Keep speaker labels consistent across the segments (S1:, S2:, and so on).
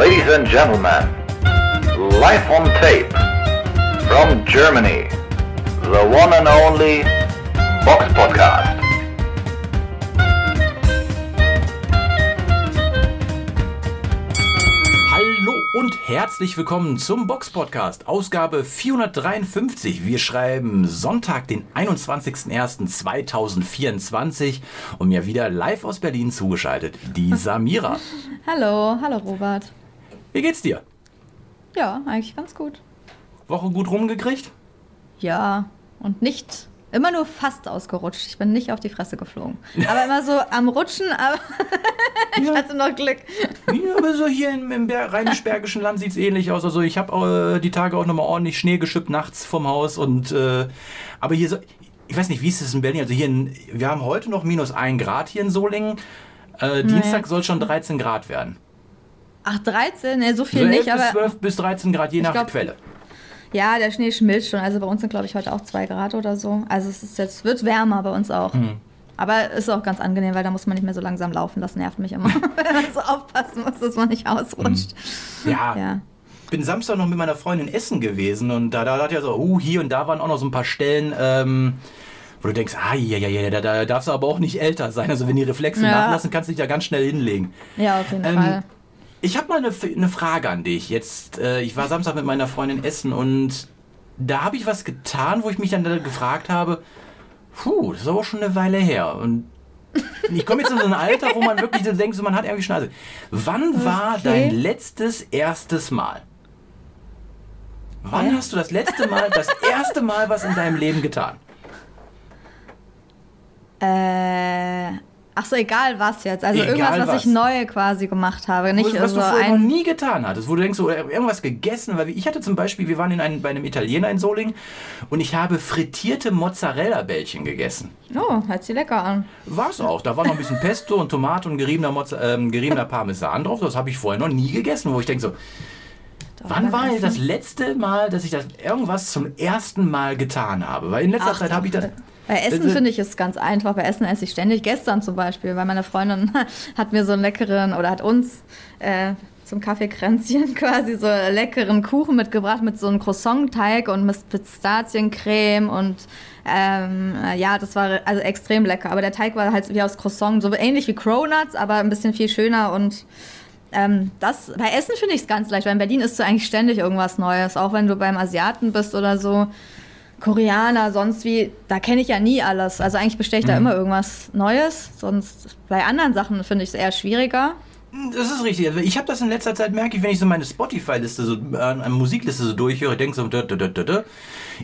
S1: Ladies and gentlemen, live on tape from Germany, the one and only Box Podcast.
S2: Hallo und herzlich willkommen zum Box Podcast, Ausgabe 453. Wir schreiben Sonntag, den 21.01.2024 und mir wieder live aus Berlin zugeschaltet, die Samira.
S3: Hallo, hallo Robert.
S2: Wie geht's dir?
S3: Ja, eigentlich ganz gut.
S2: Woche gut rumgekriegt?
S3: Ja, und nicht immer nur fast ausgerutscht. Ich bin nicht auf die Fresse geflogen. Aber immer so am Rutschen, aber ich
S2: Ja.
S3: hatte noch Glück.
S2: Ja, aber so hier im, im Ber- rheinisch-bergischen Land sieht's ähnlich aus. Also ich habe äh, die Tage auch nochmal ordentlich Schnee geschippt nachts vom Haus und äh, aber hier so, ich weiß nicht, wie ist es in Berlin? Also hier, in, wir haben heute noch minus ein Grad hier in Solingen. Äh, Dienstag soll schon 13 Grad werden.
S3: Ach, 13? Ne, so viel
S2: So 11
S3: nicht,
S2: bis
S3: aber
S2: 12 bis 13 Grad, je
S3: Ich
S2: nach
S3: glaub-
S2: Quelle.
S3: ja, der Schnee schmilzt schon. Also bei uns sind, glaube ich, heute auch 2 Grad oder so. Also es ist jetzt, wird wärmer bei uns auch.
S2: Hm.
S3: Aber ist auch ganz angenehm, weil da muss man nicht mehr so langsam laufen. Das nervt mich immer, wenn man so aufpassen muss, dass man nicht ausrutscht.
S2: Ja,
S3: Ja.
S2: bin Samstag noch mit meiner Freundin essen gewesen und da, da hat ja so, uh, hier und da waren auch noch so ein paar Stellen, ähm, wo du denkst, ah, ja, ja, ja, da, da darfst du aber auch nicht älter sein. Also wenn die Reflexe
S3: Ja.
S2: nachlassen, kannst du dich da ganz schnell hinlegen.
S3: Ja, auf jeden
S2: Ähm,
S3: Fall.
S2: Ich habe mal eine, eine Frage an dich. Jetzt, äh, ich war Samstag mit meiner Freundin essen und da habe ich was getan, wo ich mich dann da gefragt habe, puh, das ist aber schon eine Weile her. Und ich komme jetzt in so ein Alter, wo man wirklich so denkt, so, man hat irgendwie Schnase. Wann war
S3: Okay.
S2: dein letztes erstes Mal? Wann
S3: Hä?
S2: hast du das letzte Mal, das erste Mal was in deinem Leben getan?
S3: Äh, ach so, egal was jetzt. Also
S2: Egal
S3: irgendwas, was,
S2: was.
S3: ich neu quasi gemacht habe. Nicht
S2: was
S3: so
S2: du vorher noch nie getan hattest, wo du denkst, so, äh, irgendwas gegessen, weil ich hatte zum Beispiel, wir waren in einem, bei einem Italiener in Solingen und ich habe frittierte Mozzarella-Bällchen gegessen.
S3: Oh, hört sich lecker an.
S2: War es auch. Da war noch ein bisschen Pesto und Tomate und geriebener, Mozza ähm, geriebener Parmesan drauf. Das habe ich vorher noch nie gegessen, wo ich denke so, wann war das letzte Mal, dass ich das irgendwas zum ersten Mal getan habe? Weil in letzter
S3: Ach,
S2: Zeit habe ich das...
S3: Bei Essen
S2: Also-
S3: finde ich es ganz einfach. Bei Essen esse ich ständig. Gestern zum Beispiel, weil meine Freundin hat mir so einen leckeren, oder hat uns äh, zum Kaffeekränzchen quasi so einen leckeren Kuchen mitgebracht mit so einem Croissant-Teig und mit Pistaziencreme und ähm, äh, ja, das war also extrem lecker. Aber der Teig war halt wie aus Croissant, so ähnlich wie Cronuts, aber ein bisschen viel schöner und ähm, das, bei Essen finde ich es ganz leicht, weil in Berlin isst du eigentlich ständig irgendwas Neues. Auch wenn du beim Asiaten bist oder so. Koreaner, sonst wie, da kenne ich ja nie alles. Also eigentlich bestelle ich da immer irgendwas Neues. Sonst bei anderen Sachen finde ich es eher schwieriger.
S2: Das ist richtig. Also Ich habe das in letzter Zeit, merke ich, wenn ich so meine Spotify-Liste, so, äh, eine Musikliste so durchhöre, denke so, da, da, da, da,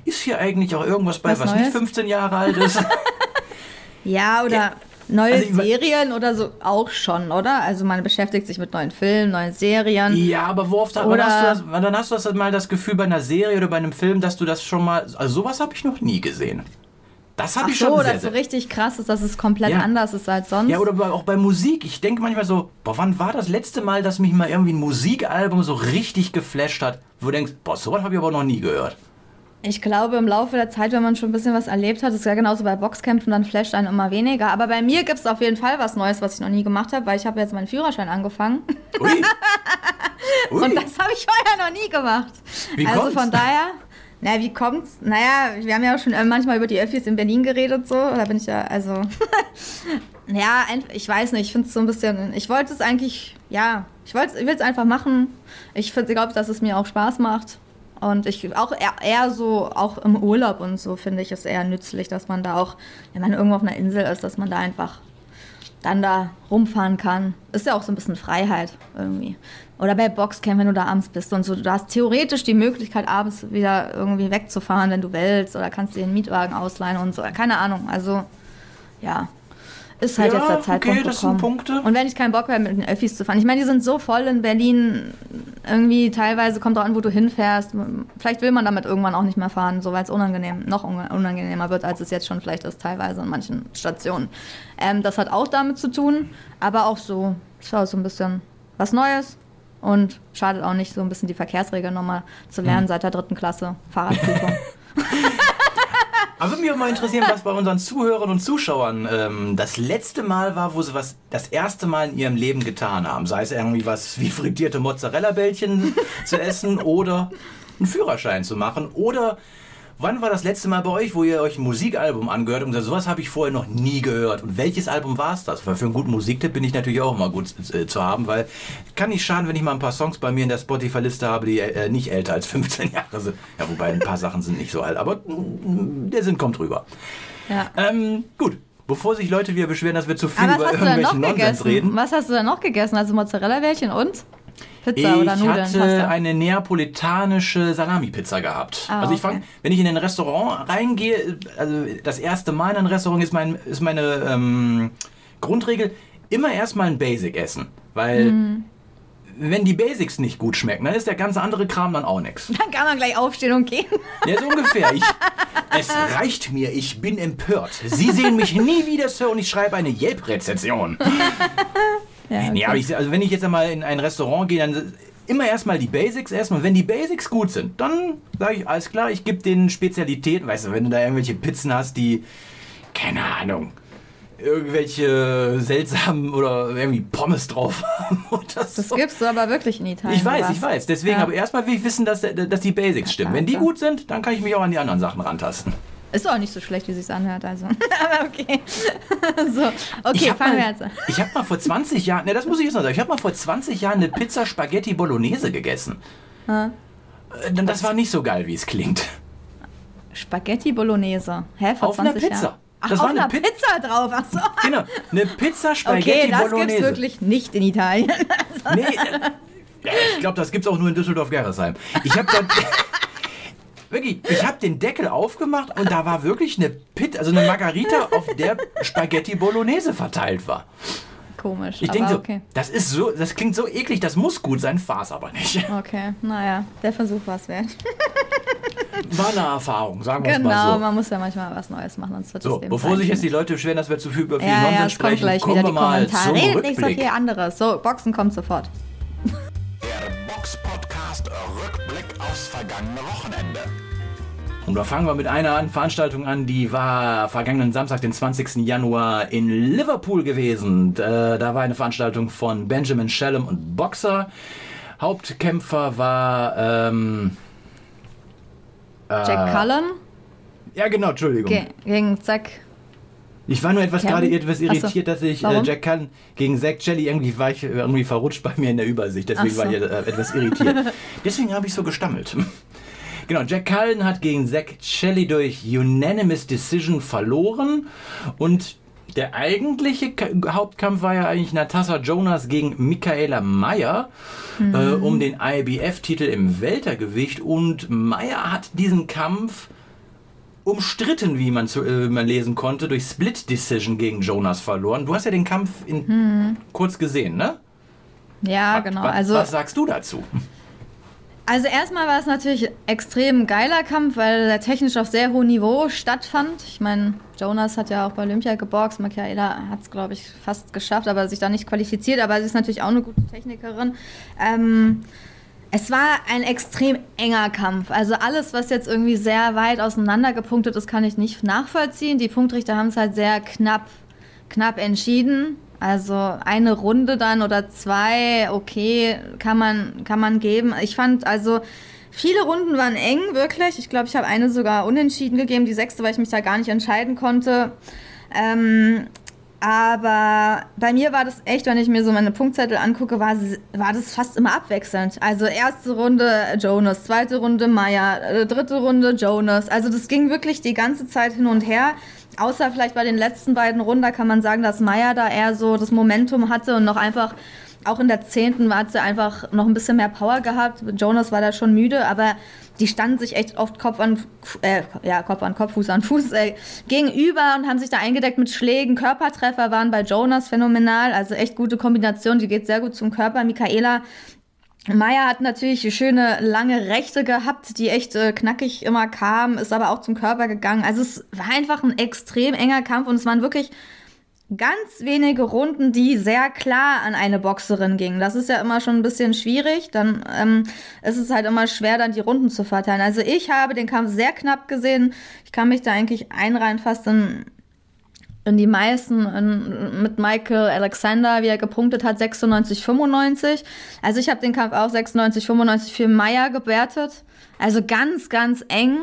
S2: ist hier eigentlich auch irgendwas bei,
S3: Was
S2: was, nicht 15 Jahre alt ist?
S3: Ja, oder
S2: Ja,
S3: neue
S2: also
S3: Serien oder so auch schon, oder? Also man beschäftigt sich mit neuen Filmen, neuen Serien.
S2: ja, aber wo oft
S3: Oder-
S2: hast, du das, dann hast du das mal das Gefühl bei einer Serie oder bei einem Film, dass du das schon mal, also sowas habe ich noch nie gesehen. Das habe ich schon
S3: so,
S2: sehr,
S3: dass so richtig krass ist, dass es komplett
S2: Ja.
S3: anders ist als sonst.
S2: Ja, oder bei, auch bei Musik. Ich denke manchmal so, boah, wann war das letzte Mal, dass mich mal irgendwie ein Musikalbum so richtig geflasht hat, wo du denkst, boah, sowas habe ich aber noch nie gehört.
S3: Ich glaube, im Laufe der Zeit, wenn man schon ein bisschen was erlebt hat, ist ja genauso bei Boxkämpfen, dann flasht einen immer weniger. Aber bei mir gibt es auf jeden Fall was Neues, was ich noch nie gemacht habe, weil ich habe jetzt meinen Führerschein angefangen.
S2: Ui. Ui.
S3: Und das habe ich vorher noch nie gemacht.
S2: Wie
S3: also
S2: kommt's?
S3: von daher, naja, wie kommt's? Naja, wir haben ja auch schon manchmal über die Öffis in Berlin geredet, so. Da bin ich ja, also. ja, ich weiß nicht, ich finde es so ein bisschen. Ich wollte es eigentlich, ja, ich, ich will es einfach machen. Ich glaube, dass es mir auch Spaß macht. Und ich auch eher, eher so, auch im Urlaub und so finde ich es eher nützlich, dass man da auch, wenn man irgendwo auf einer Insel ist, dass man da einfach dann da rumfahren kann. Ist ja auch so ein bisschen Freiheit irgendwie. Oder bei Boxcamp, wenn du da abends bist und so. Du hast theoretisch die Möglichkeit, abends wieder irgendwie wegzufahren, wenn du willst. Oder kannst dir einen Mietwagen ausleihen und so. Keine Ahnung. Also, ja. Ist halt
S2: Ja,
S3: jetzt der Zeitpunkt
S2: okay, das sind
S3: gekommen.
S2: Punkte.
S3: Und wenn ich keinen Bock habe, mit den Öffis zu fahren. Ich meine, die sind so voll in Berlin. Irgendwie teilweise kommt auch an, wo du hinfährst. Vielleicht will man damit irgendwann auch nicht mehr fahren, so weil es unangenehm, noch un- unangenehmer wird, als es jetzt schon vielleicht ist, teilweise in manchen Stationen. Ähm, das hat auch damit zu tun, aber auch so, schau, so ein bisschen was Neues. Und schadet auch nicht, so ein bisschen die Verkehrsregeln nochmal zu lernen
S2: Hm.
S3: seit der dritten Klasse. Fahrradprüfung.
S2: Aber würde mich auch mal interessieren, was bei unseren Zuhörern und Zuschauern ähm, das letzte Mal war, wo sie was das erste Mal in ihrem Leben getan haben. Sei es irgendwie was wie frittierte Mozzarella-Bällchen zu essen oder einen Führerschein zu machen oder Wann war das letzte Mal bei euch, wo ihr euch ein Musikalbum angehört und gesagt, sowas habe ich vorher noch nie gehört? Und welches Album war es das? Weil für einen guten Musiktipp bin ich natürlich auch immer gut äh, zu haben, weil kann nicht schaden, wenn ich mal ein paar Songs bei mir in der Spotify-Liste habe, die äh, nicht älter als 15 Jahre sind. Ja, wobei ein paar Sachen sind nicht so alt, aber mm, der Sinn kommt rüber.
S3: Ja.
S2: Ähm, gut. Bevor sich Leute wieder beschweren, dass wir zu viel über irgendwelchen Nonsens
S3: gegessen?
S2: reden.
S3: Was hast du denn noch gegessen? Also Mozzarella-Bällchen und Pizza
S2: ich
S3: oder Nudeln?
S2: hatte
S3: Pasta?
S2: eine neapolitanische Salami-Pizza gehabt.
S3: Ah,
S2: also ich
S3: okay.
S2: fang, wenn ich in ein Restaurant reingehe, also das erste Mal in ein Restaurant ist, mein, ist meine ähm, Grundregel, immer erstmal ein Basic essen. Weil
S3: Mhm.
S2: wenn die Basics nicht gut schmecken, dann ist der ganze andere Kram dann auch nichts.
S3: Dann kann man gleich aufstehen und gehen.
S2: Ja, so ungefähr. Ich, es reicht mir, ich bin empört. Sie sehen mich nie wieder, Sir, und ich schreibe eine Yelp-Rezension.
S3: Ja, okay.
S2: Ja, aber ich, also wenn ich jetzt einmal in ein Restaurant gehe, dann immer erstmal die Basics und wenn die Basics gut sind, dann sage ich, alles klar, ich gebe den Spezialitäten, weißt du, wenn du da irgendwelche Pizzen hast, die, keine Ahnung, irgendwelche seltsamen oder irgendwie Pommes drauf haben oder
S3: Das
S2: so.
S3: gibt's aber wirklich in Italien.
S2: Ich weiß, ich weiß. Deswegen,
S3: Ja.
S2: aber erstmal will ich wissen, dass, dass die Basics stimmen. Wenn die gut sind, dann kann ich mich auch an die anderen Sachen rantasten.
S3: Ist auch nicht so schlecht, wie sich's anhört, also. aber okay. so, okay,
S2: habe
S3: fangen wir
S2: mal,
S3: jetzt an.
S2: ich hab mal vor 20 Jahren, ne, das muss ich jetzt noch sagen, ich habe mal vor 20 Jahren eine Pizza Spaghetti Bolognese gegessen. Äh, Das war nicht so geil, wie es klingt.
S3: Spaghetti Bolognese. Hä, vor
S2: Auf einer
S3: 20
S2: Pizza.
S3: Jahren? Ach,
S2: Das
S3: auf
S2: war eine
S3: einer
S2: Pi-
S3: Pizza drauf, ach so.
S2: Genau, eine Pizza Spaghetti
S3: Okay, das
S2: Bolognese.
S3: gibt's wirklich nicht in Italien.
S2: Nee, äh, ich glaube, das gibt's auch nur in Düsseldorf-Gerresheim. Ich habe dann. Wirklich, ich habe den Deckel aufgemacht und da war wirklich eine Pit, also eine Margarita, auf der Spaghetti Bolognese verteilt war.
S3: Komisch,
S2: Ich denke so,
S3: okay.
S2: das ist so, das klingt so eklig, das muss gut sein, war's aber nicht.
S3: Okay, naja, der Versuch war's wert.
S2: War eine Erfahrung, sagen wir es
S3: Genau,
S2: mal so.
S3: man muss ja manchmal was Neues machen, sonst wird
S2: So, bevor sich
S3: sein.
S2: jetzt die Leute beschweren, dass wir zu viel über viel
S3: Ja, ja,
S2: Nonsens
S3: es kommt
S2: sprechen,
S3: gleich
S2: kommen
S3: wieder
S2: wir
S3: die
S2: mal
S3: Kommentare.
S2: zum
S3: Redet nicht so viel anderes. So, Boxen kommt sofort.
S4: Der Box-Podcast Rückblick aufs vergangene Wochenende.
S2: Und da fangen wir mit einer an- Veranstaltung an, die war vergangenen Samstag, den 20. Januar in Liverpool gewesen. Äh, Da war eine Veranstaltung von Benjamin Shellum und Boxer. Hauptkämpfer war, ähm,
S3: Jack Cullen
S2: ja genau, Entschuldigung.
S3: ge gegen Zack.
S2: Ich war nur etwas
S3: Kevin?
S2: gerade etwas
S3: Ach so.
S2: irritiert, dass ich äh? Jack Cullen gegen Zack Jelly irgendwie war ich äh, irgendwie verrutscht bei mir in der Übersicht. Deswegen
S3: so.
S2: war ich äh, etwas irritiert. Deswegen habe ich so gestammelt. Genau, Jack Cullen hat gegen Zack Shelley durch Unanimous Decision verloren und der eigentliche Ka Hauptkampf war ja eigentlich Natasha Jonas gegen Michaela Mayer äh, um den IBF-Titel im Weltergewicht und Mayer hat diesen Kampf umstritten, wie man, zu, äh, man lesen konnte, durch Split Decision gegen Jonas verloren. Du hast ja den Kampf in, kurz gesehen, ne?
S3: Ja, genau.
S2: Was,
S3: Also,
S2: was sagst du dazu?
S3: Also erstmal war es natürlich extrem geiler Kampf, weil er technisch auf sehr hohem Niveau stattfand. Ich meine, Jonas hat ja auch bei Olympia geboxt. Michaela hat es, glaube ich, fast geschafft, aber sich da nicht qualifiziert. Aber sie ist natürlich auch eine gute Technikerin. Ähm, es war ein extrem enger Kampf. Also alles, was jetzt irgendwie sehr weit auseinander gepunktet ist, kann ich nicht nachvollziehen. Die Punktrichter haben es halt sehr knapp, knapp entschieden. Also eine Runde dann oder zwei, okay, kann man, kann man geben. Ich fand also viele Runden waren eng, wirklich. Ich glaube, ich habe eine sogar unentschieden gegeben, die sechste, weil ich mich da gar nicht entscheiden konnte. Ähm, aber bei mir war das echt, wenn ich mir so meine Punktzettel angucke, war, war das fast immer abwechselnd. Also erste Runde Jonas, zweite Runde Maya, äh, dritte Runde Jonas. Also das ging wirklich die ganze Zeit hin und her. Außer vielleicht bei den letzten beiden Runden, da kann man sagen, dass Maya da eher so das Momentum hatte und noch einfach, auch in der zehnten hat sie einfach noch ein bisschen mehr Power gehabt. Jonas war da schon müde, aber die standen sich echt oft Kopf an, äh, ja, Kopf an Kopf, Fuß an Fuß äh, gegenüber und haben sich da eingedeckt mit Schlägen. Körpertreffer waren bei Jonas phänomenal, also echt gute Kombination, die geht sehr gut zum Körper. Michaela Maya hat natürlich schöne lange Rechte gehabt, die echt äh, knackig immer kamen, ist aber auch zum Körper gegangen. Also es war einfach ein extrem enger Kampf und es waren wirklich ganz wenige Runden, die sehr klar an eine Boxerin gingen. Das ist ja immer schon ein bisschen schwierig. Dann ähm, ist es halt immer schwer, dann die Runden zu verteilen. Also ich habe den Kampf sehr knapp gesehen. Ich kann mich da eigentlich einreihen fast in, in die meisten in, mit Michael Alexander, wie er gepunktet hat, 96, 95. Also ich habe den Kampf auch 96, 95 für Meyer gewertet. Also ganz, ganz eng.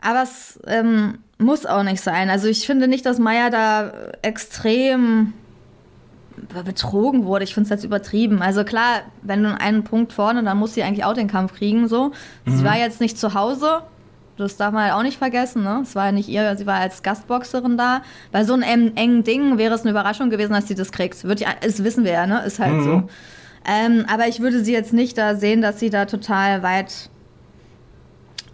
S3: Aber es ähm, muss auch nicht sein. Also ich finde nicht, dass Meier da extrem betrogen wurde. Ich finde es jetzt übertrieben. Also klar, wenn du einen Punkt vorne, dann muss sie eigentlich auch den Kampf kriegen. So, mhm. sie war jetzt nicht zu Hause. Das darf man halt auch nicht vergessen. Ne? Es war ja nicht ihr, sie war als Gastboxerin da. Bei so einem engen Ding wäre es eine Überraschung gewesen, dass sie das kriegt. Wird die, das wissen wir ja, ne? Ist halt mhm. so. Ähm, aber ich würde sie jetzt nicht da sehen, dass sie da total weit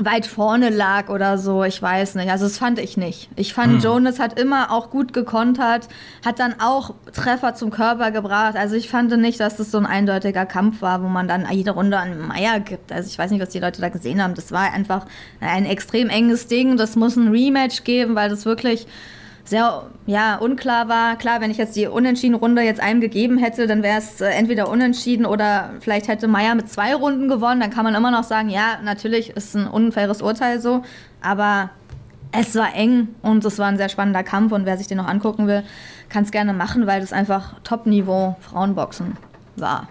S3: weit vorne lag oder so, ich weiß nicht. Also das fand ich nicht. Ich fand, hm. Jonas hat immer auch gut gekontert, hat dann auch Treffer zum Körper gebracht. Also ich fand nicht, dass das so ein eindeutiger Kampf war, wo man dann jede Runde an Meier gibt. Also ich weiß nicht, was die Leute da gesehen haben. Das war einfach ein extrem enges Ding. Das muss ein Rematch geben, weil das wirklich sehr ja, unklar war. Klar, wenn ich jetzt die Unentschieden-Runde jetzt einem gegeben hätte, dann wäre es äh, entweder unentschieden oder vielleicht hätte Meier mit zwei Runden gewonnen. Dann kann man immer noch sagen, ja, natürlich ist ein unfaires Urteil so, aber es war eng und es war ein sehr spannender Kampf und wer sich den noch angucken will, kann es gerne machen, weil das einfach Top-Niveau Frauenboxen war.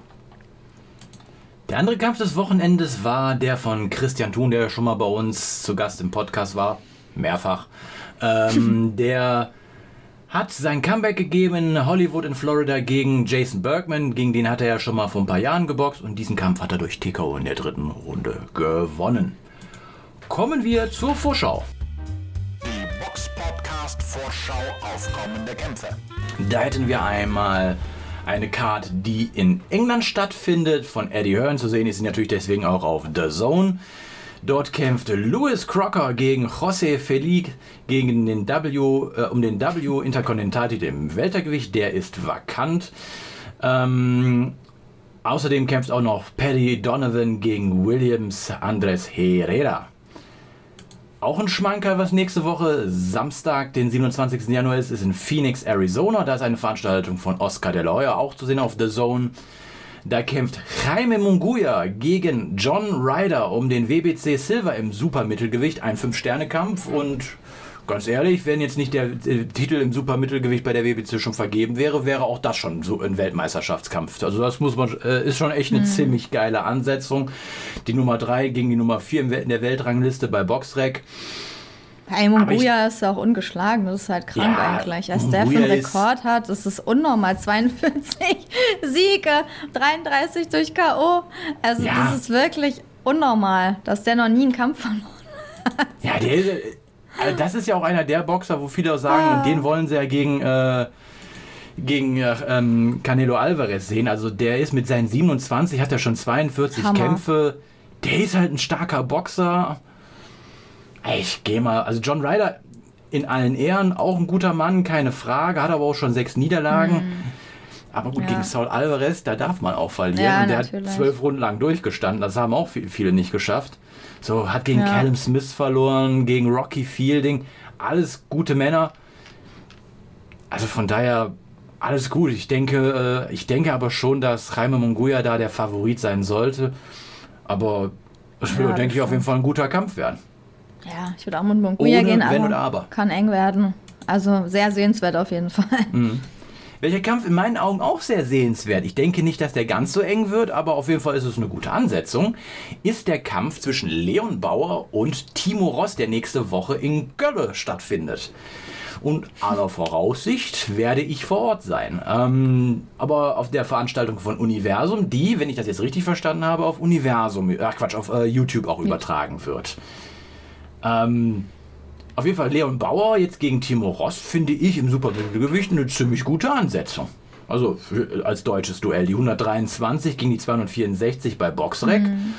S2: Der andere Kampf des Wochenendes war der von Christian Thun, der schon mal bei uns zu Gast im Podcast war. Mehrfach. Ähm, der hat sein Comeback gegeben in Hollywood in Florida gegen Jason Bergman. Gegen den hat er ja schon mal vor ein paar Jahren geboxt und diesen Kampf hat er durch TKO in der dritten Runde gewonnen. Kommen wir zur Vorschau.
S4: Die Box Podcast Vorschau auf kommende Kämpfe.
S2: Da hätten wir einmal eine Card, die in England stattfindet, von Eddie Hearn zu sehen ist sie natürlich deswegen auch auf The Zone. Dort kämpfte Louis Crocker gegen José Felic gegen den W, äh, um den W Interkontinentaltitel im Weltergewicht. Der ist vakant. Ähm, außerdem kämpft auch noch Paddy Donovan gegen Williams Andres Herrera. Auch ein Schmanker, was nächste Woche Samstag, den 27. Januar ist, ist in Phoenix, Arizona. Da ist eine Veranstaltung von Oscar de la Hoya, auch zu sehen auf The Zone. Da kämpft Jaime Munguia gegen John Ryder um den WBC Silver im Supermittelgewicht. Ein Fünf-Sterne-Kampf und ganz ehrlich, wenn jetzt nicht der, der, Titel im Supermittelgewicht bei der WBC schon vergeben wäre, wäre auch das schon so ein Weltmeisterschaftskampf. Also das muss man, äh, ist schon echt eine mhm. ziemlich geile Ansetzung. Die Nummer 3 gegen die Nummer 4 in der Weltrangliste bei Boxrec.
S3: Hey, Munguia ist ja auch ungeschlagen, das ist halt krank ja, eigentlich. Als der für einen Rekord hat, das ist unnormal. 42 Siege, 33 durch K.O. Also ja. das ist wirklich unnormal, dass der noch nie einen Kampf verloren hat.
S2: Ja, der, also das ist ja auch einer der Boxer, wo viele auch sagen, ah. den wollen sie ja gegen, äh, gegen äh, ähm, Canelo Alvarez sehen. Also der ist mit seinen 27, hat er schon 42 Hammer. Kämpfe. Der ist halt ein starker Boxer ich gehe mal, also John Ryder in allen Ehren, auch ein guter Mann, keine Frage, hat aber auch schon sechs Niederlagen. Mhm. Aber gut, ja. gegen Saul Alvarez, da darf man auch verlieren. Ja, und der natürlich. hat zwölf Runden lang durchgestanden. Das haben auch viele nicht geschafft. So, hat gegen ja. Callum Smith verloren, gegen Rocky Fielding. Alles gute Männer. Also von daher, alles gut. Ich denke, äh, ich denke aber schon, dass Jaime Munguia da der Favorit sein sollte. Aber es wird, denke ich, auf jeden Fall ein guter Kampf werden.
S3: Ja, ich würde auch mit Monguia gehen, aber, wenn aber kann eng werden. Also sehr sehenswert auf jeden Fall. Mhm.
S2: Welcher Kampf in meinen Augen auch sehr sehenswert, ich denke nicht, dass der ganz so eng wird, aber auf jeden Fall ist es eine gute Ansetzung, ist der Kampf zwischen Leon Bauer und Timo Ross, der nächste Woche in Gölle stattfindet. Und aller Voraussicht werde ich vor Ort sein. Ähm, aber auf der Veranstaltung von Universum, die, wenn ich das jetzt richtig verstanden habe, auf Universum, ach Quatsch, auf äh, YouTube auch übertragen wird. Ähm, auf jeden Fall Leon Bauer jetzt gegen Timo Ross finde ich im Supermittelgewicht eine ziemlich gute Ansetzung. Also für, als deutsches Duell. Die 123 gegen die 264 bei Boxrec. Mhm.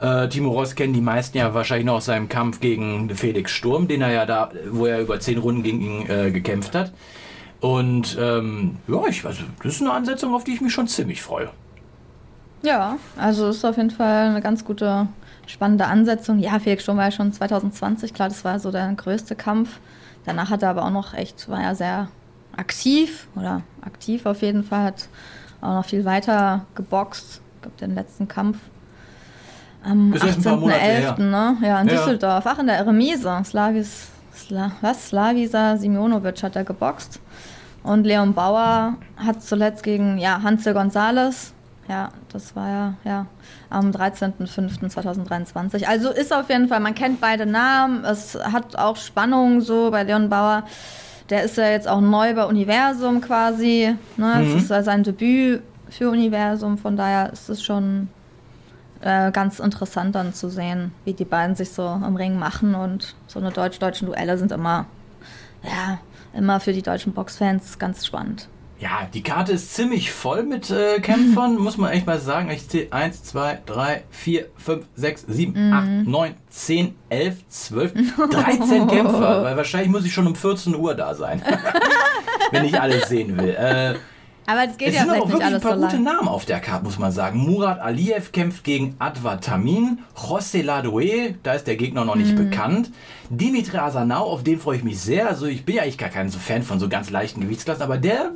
S2: Äh, Timo Ross kennen die meisten ja wahrscheinlich noch aus seinem Kampf gegen Felix Sturm, den er ja da, wo er über zehn Runden gegen ihn äh, gekämpft hat. Und ähm, ja, ich, also, das ist eine Ansetzung, auf die ich mich schon ziemlich freue.
S3: Ja, also ist auf jeden Fall eine ganz gute spannende Ansetzung. Ja, Felix Sturm war ja schon 2020, klar, das war so der größte Kampf. Danach hat er aber auch noch echt, war ja sehr aktiv oder aktiv auf jeden Fall, hat auch noch viel weiter geboxt. Ich glaube, den letzten Kampf am
S2: Ist erst ein paar Monate
S3: 18.11.
S2: her.
S3: Ne? Ja, in
S2: Ja.
S3: Düsseldorf, ach in der Remise. Slavis, Sla, was? Slavisa Simjonovic hat er geboxt. Und Leon Bauer hat zuletzt gegen ja, Hansel Gonzales, ja, das war ja, ja am 13.05.2023. Also ist auf jeden Fall, man kennt beide Namen, es hat auch Spannung so bei Leon Bauer. Der ist ja jetzt auch neu bei Universum quasi. Ne? Es ist ja sein Debüt für Universum, von daher ist es schon äh, ganz interessant dann zu sehen, wie die beiden sich so im Ring machen und so eine deutsch-deutschen Duelle sind immer, ja, immer für die deutschen Boxfans ganz spannend.
S2: Ja, die Karte ist ziemlich voll mit äh, Kämpfern, muss man echt mal sagen. Ich zähle 1, 2, 3, 4, 5, 6, 7, 8, 9, 10, 11, 12, 13 Kämpfer. Weil wahrscheinlich muss ich schon um 14 Uhr da sein. Wenn ich alles sehen will. Äh,
S3: Aber es geht
S2: es
S3: ja
S2: sind auch wirklich ein
S3: alles so
S2: paar gute. Namen auf der Karte, muss man sagen. Murat Aliyev kämpft gegen Adva Tamin. José Ladoe, da ist der Gegner noch nicht bekannt. Dimitri Asanau, auf den freue ich mich sehr. Also ich bin ja eigentlich gar kein so Fan von so ganz leichten Gewichtsklassen, aber der,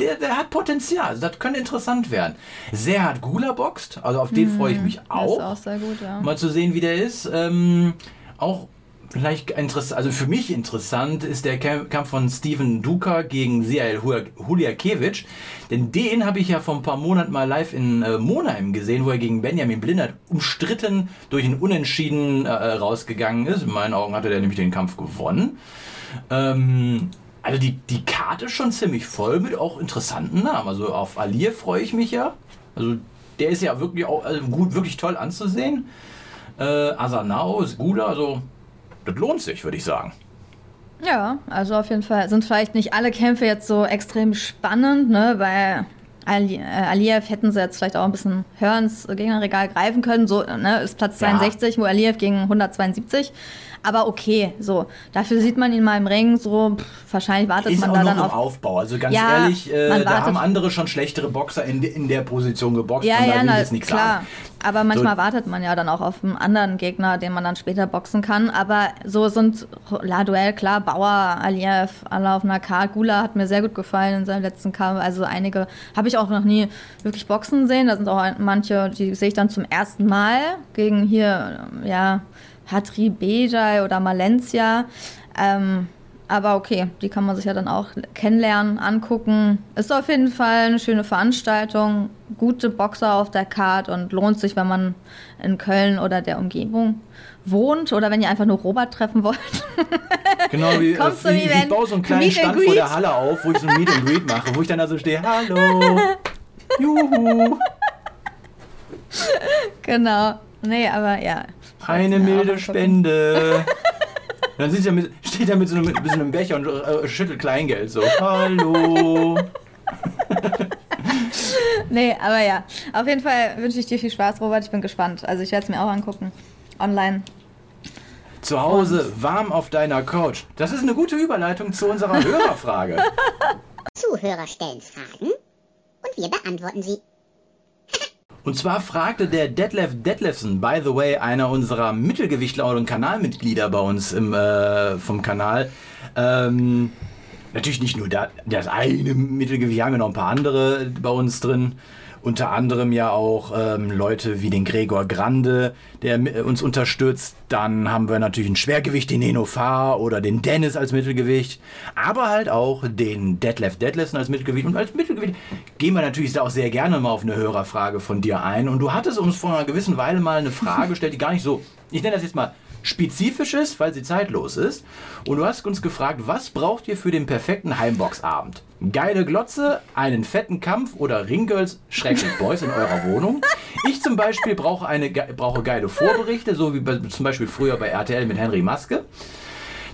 S2: der, der hat Potenzial. Also das könnte interessant werden. Serhat Gula boxt, also auf den freue ich mich
S3: Das ist
S2: auch.
S3: auch sehr gut, ja.
S2: Mal zu sehen, wie der ist. Ähm, auch vielleicht interessant, also für mich interessant ist der Kampf von Steven Duka gegen Siael Hu- Huliakewicz. Denn den habe ich ja vor ein paar Monaten mal live in äh, Monheim gesehen, wo er gegen Benjamin Blindert umstritten durch ein Unentschieden äh, rausgegangen ist. In meinen Augen hatte der nämlich den Kampf gewonnen. Ähm, also die, die Karte ist schon ziemlich voll mit auch interessanten Namen. Also auf Alir freue ich mich ja. Also der ist ja wirklich auch also gut, wirklich toll anzusehen. Äh, Asanao, Gula, also das lohnt sich, würde ich sagen.
S3: Ja, also auf jeden Fall sind vielleicht nicht alle Kämpfe jetzt so extrem spannend, ne? Bei Ali, äh, Aliyev hätten sie jetzt vielleicht auch ein bisschen höher ins Gegnerregal greifen können. So, ne, ist Platz
S2: Ja.
S3: 62, wo Aliyev gegen 172. Aber okay, so. Dafür sieht man ihn mal im Ring, so, pff, wahrscheinlich wartet
S2: Ist
S3: man
S2: auch
S3: da
S2: noch
S3: dann
S2: im
S3: auf.
S2: Aufbau. Also ganz
S3: Ja,
S2: ehrlich, äh, da haben andere schon schlechtere Boxer in, in der Position geboxt.
S3: Ja,
S2: daher
S3: ja,
S2: will ich
S3: na,
S2: jetzt nichts
S3: klar.
S2: sagen.
S3: Aber manchmal
S2: So-
S3: wartet man ja dann auch auf einen anderen Gegner, den man dann später boxen kann. Aber so sind La Duell, klar, Bauer, Aliyev, alle auf einer Karte. Gula hat mir sehr gut gefallen in seinem letzten Kampf. Also einige habe ich auch noch nie wirklich boxen sehen. Da sind auch manche, die sehe ich dann zum ersten Mal gegen hier, ja, Hatri Bejai oder Malencia. Ähm, aber okay, die kann man sich ja dann auch kennenlernen, angucken. Ist auf jeden Fall eine schöne Veranstaltung. Gute Boxer auf der Card und lohnt sich, wenn man in Köln oder der Umgebung wohnt oder wenn ihr einfach nur Robert treffen wollt.
S2: Genau, wie, äh,
S3: Kommst du
S2: wie,
S3: wie
S2: ich baue so einen kleinen Stand vor der? Halle auf, wo ich so ein Meet and Greet mache, wo ich dann also stehe, hallo, juhu,
S3: genau. Nee, aber ja.
S2: eine milde. Spende. Dann sitzt er mit, steht er mit so einem, mit so einem Becher und äh, schüttelt Kleingeld so, hallo.
S3: Nee, aber ja. Auf jeden Fall wünsche ich dir viel Spaß, Robert. Ich bin gespannt. Also ich werde es mir auch angucken. Online.
S2: Zu Hause, warm auf deiner Couch. Das ist eine gute Überleitung zu unserer Hörerfrage.
S5: Zuhörer stellen Fragen und wir beantworten sie.
S2: Und zwar fragte der Detlef Detlefsen, by the way, einer unserer Mittelgewichtler und Kanalmitglieder bei uns im, äh, vom Kanal. Ähm, natürlich nicht nur da, das eine Mittelgewicht, wir haben ja noch ein paar andere bei uns drin. Unter anderem ja auch ähm, Leute wie den Gregor Grande, der mi- uns unterstützt. Dann haben wir natürlich ein Schwergewicht, den Neno Fahr oder den Dennis als Mittelgewicht. Aber halt auch den Detlef Detlefsen als Mittelgewicht. Und als Mittelgewicht gehen wir natürlich da auch sehr gerne mal auf eine Hörerfrage von dir ein. Und du hattest uns vor einer gewissen Weile mal eine Frage gestellt, die gar nicht so, ich nenne das jetzt mal spezifisch ist, weil sie zeitlos ist. Und du hast uns gefragt, was braucht ihr für den perfekten Heimboxabend? Geile Glotze, einen fetten Kampf oder Ringgirls, schrecklich Boys in eurer Wohnung? Ich zum Beispiel brauche, eine, brauche geile Vorberichte, so wie bei, zum Beispiel früher bei RTL mit Henry Maske.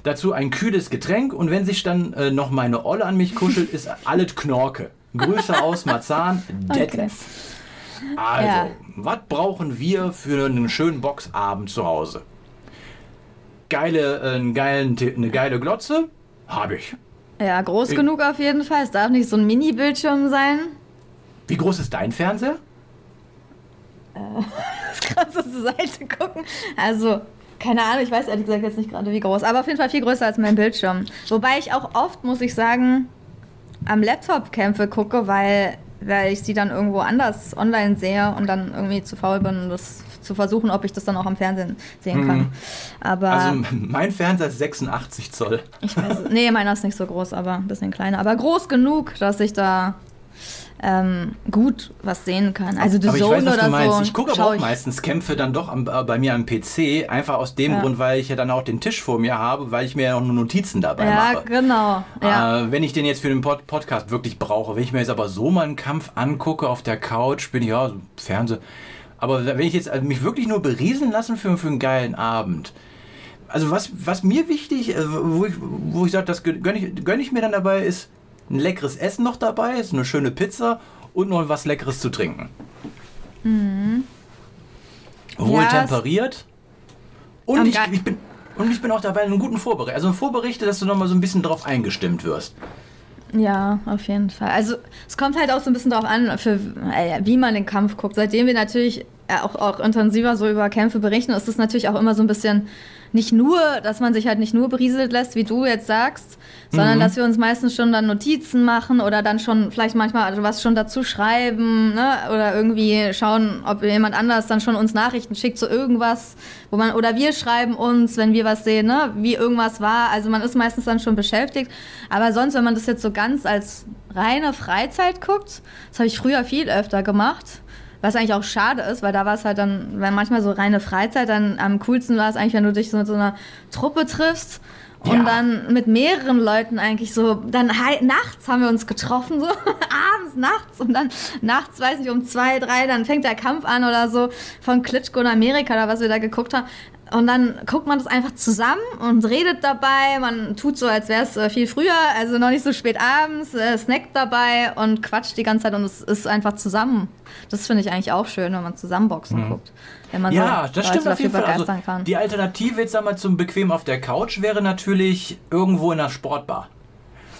S2: Dazu ein kühles Getränk und wenn sich dann äh, noch meine Olle an mich kuschelt, ist alles Knorke. Grüße aus Marzahn, Detlef. Also,
S3: Ja.
S2: was brauchen wir für einen schönen Boxabend zu Hause? Geile, äh, einen geilen, eine geile Glotze? Habe ich.
S3: Ja, groß
S2: Ich-
S3: genug auf jeden Fall. Es darf nicht so ein Mini-Bildschirm sein.
S2: Wie groß ist dein Fernseher?
S3: Kannst du zur Seite gucken. Also, keine Ahnung, ich weiß ehrlich gesagt jetzt nicht gerade wie groß. Aber auf jeden Fall viel größer als mein Bildschirm. Wobei ich auch oft, muss ich sagen, am Laptop Kämpfe gucke, weil, weil ich sie dann irgendwo anders online sehe und dann irgendwie zu faul bin, das zu versuchen, ob ich das dann auch am Fernsehen sehen kann. Aber
S2: Also mein Fernseher ist 86 Zoll.
S3: ich weiß, nee, meiner ist nicht so groß, aber ein bisschen kleiner. Aber groß genug, dass ich da ähm, gut was sehen kann. Also The
S2: aber ich
S3: Zone
S2: weiß, was
S3: oder
S2: du meinst.
S3: so.
S2: Ich gucke aber auch meistens Kämpfe dann doch am, äh, bei mir am PC, einfach aus dem
S3: Ja.
S2: Grund, weil ich ja dann auch den Tisch vor mir habe, weil ich mir ja auch nur Notizen dabei
S3: Ja,
S2: mache.
S3: genau. Ja.
S2: Äh, wenn ich den jetzt für den Pod Podcast wirklich brauche, wenn ich mir jetzt aber so mal einen Kampf angucke auf der Couch, bin ich ja so Fernseh. Aber wenn ich jetzt also mich wirklich nur berieseln lassen für, für einen geilen Abend. Also was, was mir wichtig, äh, wo ich, wo ich sage, das gönne ich, gönn ich mir dann dabei, ist ein leckeres Essen noch dabei, ist eine schöne Pizza und noch was Leckeres zu trinken. Wohl
S3: Ja,
S2: temperiert. Und ich, ich bin, und ich bin auch dabei einen guten Vorbericht. Also Vorberichte, dass du noch mal so ein bisschen drauf eingestimmt wirst.
S3: Ja, auf jeden Fall. Also es kommt halt auch so ein bisschen darauf an, für, äh, wie man den Kampf guckt. Seitdem wir natürlich äh, auch, auch intensiver so über Kämpfe berichten, ist es natürlich auch immer so ein bisschen nicht nur, dass man sich halt nicht nur berieselt lässt, wie du jetzt sagst, sondern dass wir uns meistens schon dann Notizen machen oder dann schon vielleicht manchmal was schon dazu schreiben ne? oder irgendwie schauen, ob jemand anders dann schon uns Nachrichten schickt zu irgendwas, wo man oder wir schreiben uns, wenn wir was sehen, ne? wie irgendwas war. Also man ist meistens dann schon beschäftigt, aber sonst, wenn man das jetzt so ganz als reine Freizeit guckt, das habe ich früher viel öfter gemacht. Was eigentlich auch schade ist, weil da war es halt dann, wenn manchmal so reine Freizeit, dann am coolsten war es eigentlich, wenn du dich so mit so einer Truppe triffst und
S2: Ja.
S3: dann mit mehreren Leuten eigentlich so, dann nachts haben wir uns getroffen, so abends, nachts und dann nachts, weiß nicht, um zwei, drei, dann fängt der Kampf an oder so von Klitschko in Amerika oder was wir da geguckt haben. Und dann guckt man das einfach zusammen und redet dabei. Man tut so, als wäre es äh, viel früher, also noch nicht so spät abends, äh, snackt dabei und quatscht die ganze Zeit und es ist einfach zusammen. Das finde ich eigentlich auch schön, wenn man zusammenboxen guckt. Wenn man
S2: Mhm. Ja,
S3: so
S2: das stimmt auf jeden Fall. Also,
S3: begeistern kann.
S2: die Alternative jetzt einmal zum bequem auf der Couch wäre natürlich irgendwo in einer Sportbar.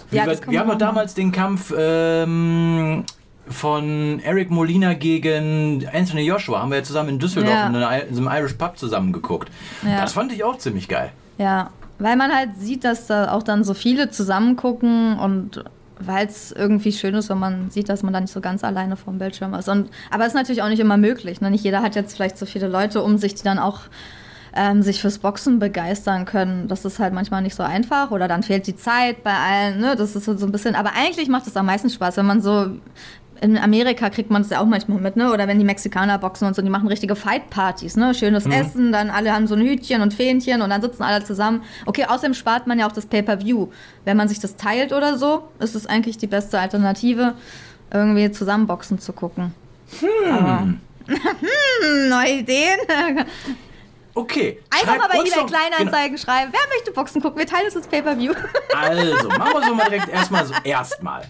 S2: Wie
S3: Ja,
S2: wir wir haben doch damals den Kampf ähm, von Eric Molina gegen Anthony Joshua, haben wir ja zusammen in Düsseldorf
S3: Ja.
S2: in, einem Irish Pub zusammen geguckt.
S3: Ja.
S2: Das fand ich auch ziemlich geil.
S3: Ja, weil man halt sieht, dass da auch dann so viele zusammen gucken und weil es irgendwie schön ist, wenn man sieht, dass man da nicht so ganz alleine vorm Bildschirm ist. Und, aber ist natürlich auch nicht immer möglich. Ne? Nicht jeder hat jetzt vielleicht so viele Leute um sich, die dann auch ähm, sich fürs Boxen begeistern können. Das ist halt manchmal nicht so einfach oder dann fehlt die Zeit bei allen. Ne? Das ist so so ein bisschen. Aber eigentlich macht es am meisten Spaß, wenn man so in Amerika kriegt man es ja auch manchmal mit, ne? Oder wenn die Mexikaner boxen und so, die machen richtige Fight-Partys, ne? Schönes Essen, dann alle haben so ein Hütchen und Fähnchen und dann sitzen alle zusammen. Okay, außerdem spart man ja auch das Pay-Per-View. Wenn man sich das teilt oder so, ist es eigentlich die beste Alternative, irgendwie zusammen Boxen zu gucken. Aber, hm, neue Ideen.
S2: Okay.
S3: Einfach mal bei eBay Kleinanzeigen schreiben. Wer möchte Boxen gucken? Wir teilen uns das Pay-Per-View.
S2: Also, machen wir so mal direkt erstmal so erstmal.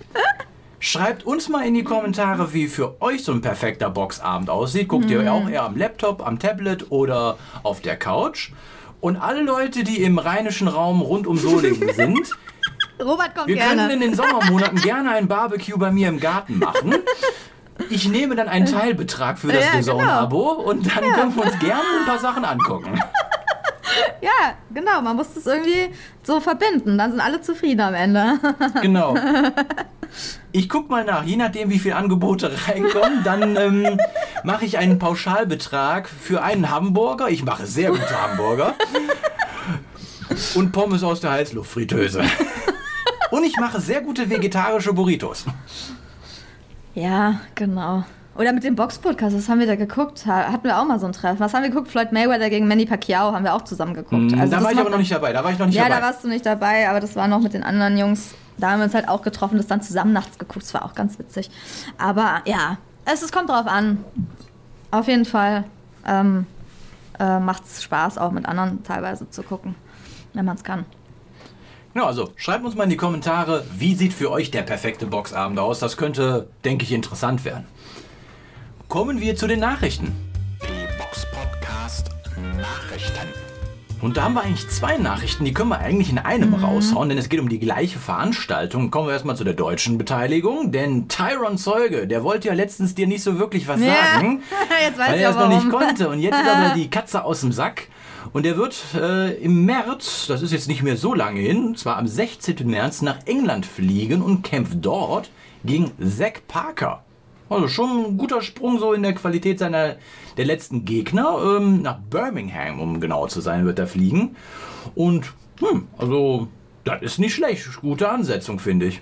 S2: Schreibt uns mal in die Kommentare, wie für euch so ein perfekter Boxabend aussieht. Guckt ihr auch eher am Laptop, am Tablet oder auf der Couch? Und alle Leute, die im rheinischen Raum rund um Solingen sind,
S3: Robert kommt
S2: wir können in
S3: gerne.
S2: den Sommermonaten gerne ein Barbecue bei mir im Garten machen. Ich nehme dann einen Teilbetrag für das
S3: Ja,
S2: The
S3: genau.
S2: Und dann können wir uns gerne ein paar Sachen angucken.
S3: Ja, genau. Man muss das irgendwie so verbinden. Dann sind alle zufrieden am Ende.
S2: Genau. Ich guck mal nach, je nachdem wie viele Angebote reinkommen, dann ähm, mache ich einen Pauschalbetrag für einen Hamburger. Ich mache sehr gute Hamburger. Und Pommes aus der Heißluftfritteuse. Und ich mache sehr gute vegetarische Burritos.
S3: Ja, genau. Oder mit dem Box-Podcast, was haben wir da geguckt? Ha- Hatten wir auch mal so ein Treffen. Was haben wir geguckt? Floyd Mayweather gegen Manny Pacquiao haben wir auch zusammen geguckt.
S2: Mm, da
S3: das
S2: war ich aber noch nicht dabei. Da war ich noch nicht
S3: Ja,
S2: dabei.
S3: da warst du nicht dabei, aber das war noch mit den anderen Jungs. Da haben wir uns halt auch getroffen, das dann zusammen nachts geguckt. Das war auch ganz witzig. Aber ja, es, es kommt drauf an. Auf jeden Fall ähm, äh, macht es Spaß, auch mit anderen teilweise zu gucken, wenn man es kann.
S2: Ja, also schreibt uns mal in die Kommentare, wie sieht für euch der perfekte Boxabend aus. Das könnte, denke ich, interessant werden. Kommen wir zu den Nachrichten.
S4: Die Box Podcast Nachrichten.
S2: Und da haben wir eigentlich zwei Nachrichten, die können wir eigentlich in einem
S3: Mhm.
S2: raushauen, denn es geht um die gleiche Veranstaltung. Kommen wir erstmal zu der deutschen Beteiligung, denn Tyron Zeuge, der wollte ja letztens dir nicht so wirklich was
S3: Ja,
S2: sagen,
S3: jetzt weiß
S2: weil er es noch nicht konnte. Und jetzt ist aber die Katze aus dem Sack Und der wird äh, im März, das ist jetzt nicht mehr so lange hin, zwar am 16. März nach England fliegen und kämpft dort gegen Zack Parker. Also schon ein guter Sprung so in der Qualität seiner der letzten Gegner. Ähm, nach Birmingham, um genau zu sein, wird er fliegen. Und hm, also das ist nicht schlecht. Gute Ansetzung, finde ich.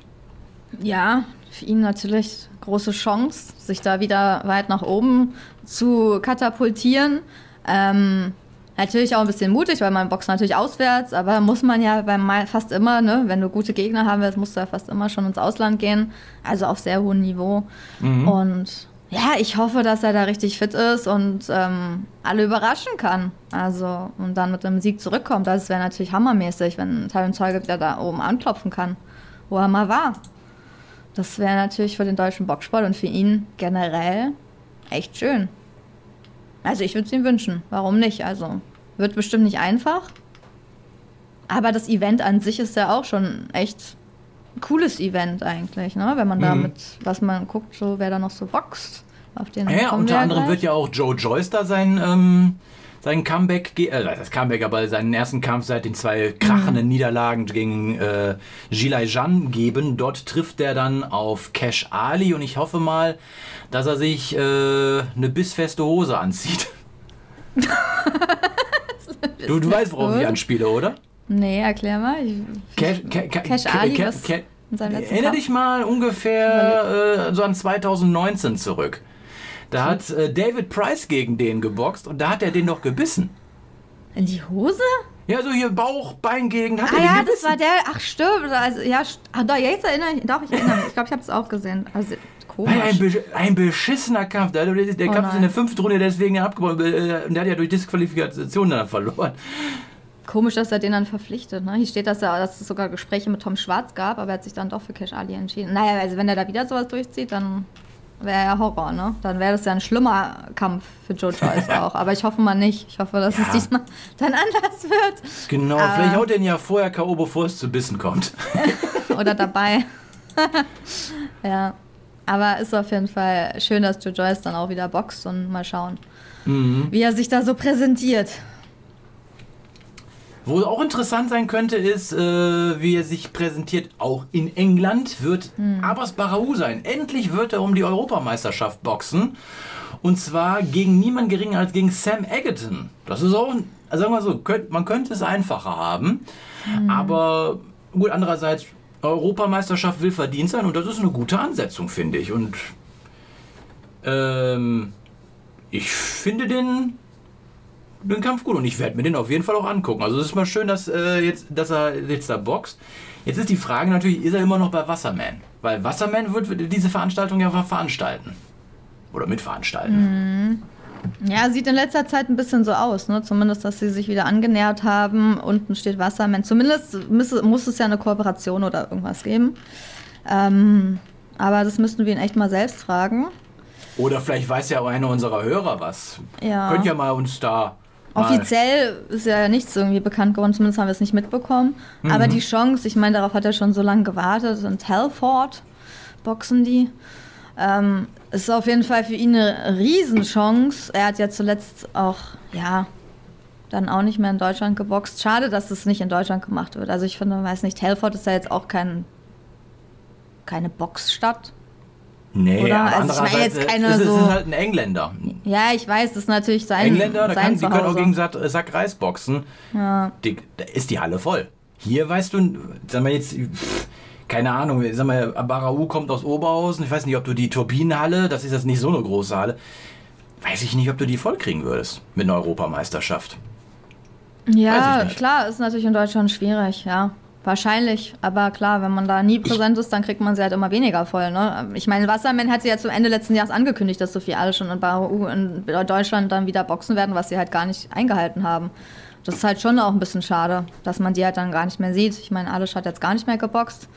S3: Ja, für ihn natürlich große Chance, sich da wieder weit nach oben zu katapultieren. Ähm, natürlich auch ein bisschen mutig, weil man boxt natürlich auswärts, aber muss man ja beim Mal fast immer, ne, wenn du gute Gegner haben willst, musst du ja fast immer schon ins Ausland gehen. Also auf sehr hohem Niveau. Und ja, ich hoffe, dass er da richtig fit ist und ähm, alle überraschen kann. Also und dann mit einem Sieg zurückkommt. Das wäre natürlich hammermäßig, wenn Tyron Zeuge wieder da oben anklopfen kann, wo er mal war. Das wäre natürlich für den deutschen Boxsport und für ihn generell echt schön. Also ich würde es ihm wünschen. Warum nicht? Also wird bestimmt nicht einfach. Aber das Event an sich ist ja auch schon echt cooles Event eigentlich, ne? Wenn man da
S2: Mhm.
S3: mit, was man guckt, so wer da noch so boxt. Auf den
S2: Ja, unter
S3: wir
S2: anderem
S3: gleich.
S2: wird ja auch Joe Joyce da sein, ähm, sein Comeback, äh, das Comeback, aber seinen ersten Kampf seit den zwei krachenden Niederlagen gegen äh, Gilai Jan geben. Dort trifft er dann auf Cash Ali und ich hoffe mal, dass er sich äh, eine bissfeste Hose anzieht. du, du weißt, worauf ich anspiele, oder?
S3: Nee, erklär mal. Ich,
S2: Cash, Ca- Ca-
S3: Cash
S2: Ca-
S3: Ali, was
S2: Ca-
S3: in seinem letzten
S2: Erinnere dich mal ungefähr äh, so an 2019 zurück. Da hat äh, David Price gegen den geboxt und da hat er den doch gebissen.
S3: in die Hose?
S2: Ja, so hier Bauch, Bein gegen, hat
S3: Ah ja, das war der. Ach stimmt. Also ja, st- ah, doch, jetzt erinnere ich. Doch, ich erinnere mich. Ich glaube, ich habe es auch gesehen. Also komisch.
S2: Ein, be ein beschissener Kampf. Der, der, der
S3: Oh
S2: Kampf ist in
S3: nein.
S2: der fünften Runde deswegen abgebrochen. äh, Und der hat ja durch Disqualifikation dann verloren.
S3: Komisch, dass er den dann verpflichtet. Ne? Hier steht, dass, er, dass es sogar Gespräche mit Tom Schwarz gab, aber er hat sich dann doch für Cash Ali entschieden. Naja, also wenn er da wieder sowas durchzieht, dann wäre ja Horror, ne? Dann wäre das ja ein schlimmer Kampf für Joe Joyce auch. Aber ich hoffe mal nicht. Ich hoffe, dass es
S2: Ja.
S3: diesmal dann anders wird.
S2: Genau,
S3: Ah.
S2: vielleicht haut er ihn ja vorher K.O., bevor es zu Bissen kommt.
S3: Oder dabei. ja. Aber ist auf jeden Fall schön, dass Joe Joyce dann auch wieder boxt und mal schauen, wie er sich da so präsentiert.
S2: Wo auch interessant sein könnte, ist, äh, wie er sich präsentiert. Auch in England wird Abbas Barraou sein. Endlich wird er um die Europameisterschaft boxen. Und zwar gegen niemand geringer als gegen Sam Egerton. Das ist auch, sagen wir so, könnt, man könnte es einfacher haben. Aber gut, andererseits, Europameisterschaft will verdient sein und das ist eine gute Ansetzung, finde ich. Und ähm, ich finde den den Kampf gut und ich werde mir den auf jeden Fall auch angucken. Also es ist mal schön, dass, äh, jetzt, dass er jetzt da boxt. Jetzt ist die Frage natürlich, ist er immer noch bei Wasserman? Weil Wasserman wird diese Veranstaltung ja veranstalten. Oder mitveranstalten.
S3: Ja, sieht in letzter Zeit ein bisschen so aus, ne? Zumindest, dass sie sich wieder angenähert haben. Unten steht Wasserman. Zumindest muss, muss es ja eine Kooperation oder irgendwas geben. Ähm, aber das müssten wir ihn echt mal selbst fragen.
S2: Oder vielleicht weiß ja auch einer unserer Hörer was.
S3: Ja.
S2: Könnt ja mal uns da. Mal
S3: Offiziell ist ja nichts irgendwie bekannt geworden, zumindest haben wir es nicht mitbekommen. Aber die Chance, ich meine, darauf hat er schon so lange gewartet. In Telford boxen die. Ähm, ist auf jeden Fall für ihn eine Riesenchance. Er hat ja zuletzt auch, ja, dann auch nicht mehr in Deutschland geboxt. Schade, dass es nicht in Deutschland gemacht wird. Also ich finde, weiß nicht, Telford ist ja jetzt auch kein, keine Boxstadt.
S2: Nee,
S3: Oder?
S2: aber
S3: Also ich meine jetzt
S2: äh,
S3: keine
S2: ist, es
S3: so-
S2: ist halt ein Engländer.
S3: Ja, ich weiß, das ist natürlich sein,
S2: Engländer, da
S3: sein
S2: kann, die können auch gegen Sack, Sack Reis boxen. Die, da ist die Halle voll. Hier weißt du, sag mal jetzt, pff, keine Ahnung, sag mal, Barau kommt aus Oberhausen. Ich weiß nicht, ob du die Turbinenhalle, das ist jetzt nicht so eine große Halle, weiß ich nicht, ob du die voll kriegen würdest mit einer Europameisterschaft.
S3: Ja,
S2: ich
S3: klar, ist natürlich in Deutschland schwierig, ja. Wahrscheinlich, aber klar, wenn man da nie präsent ist, dann kriegt man sie halt immer weniger voll. Ne? Ich meine, Wasserman hat sie ja zum Ende letzten Jahres angekündigt, dass Sophie alle schon in, Barou in Deutschland dann wieder boxen werden, was sie halt gar nicht eingehalten haben. Das ist halt schon auch ein bisschen schade, dass man die halt dann gar nicht mehr sieht. Ich meine, Alish hat jetzt gar nicht mehr geboxt.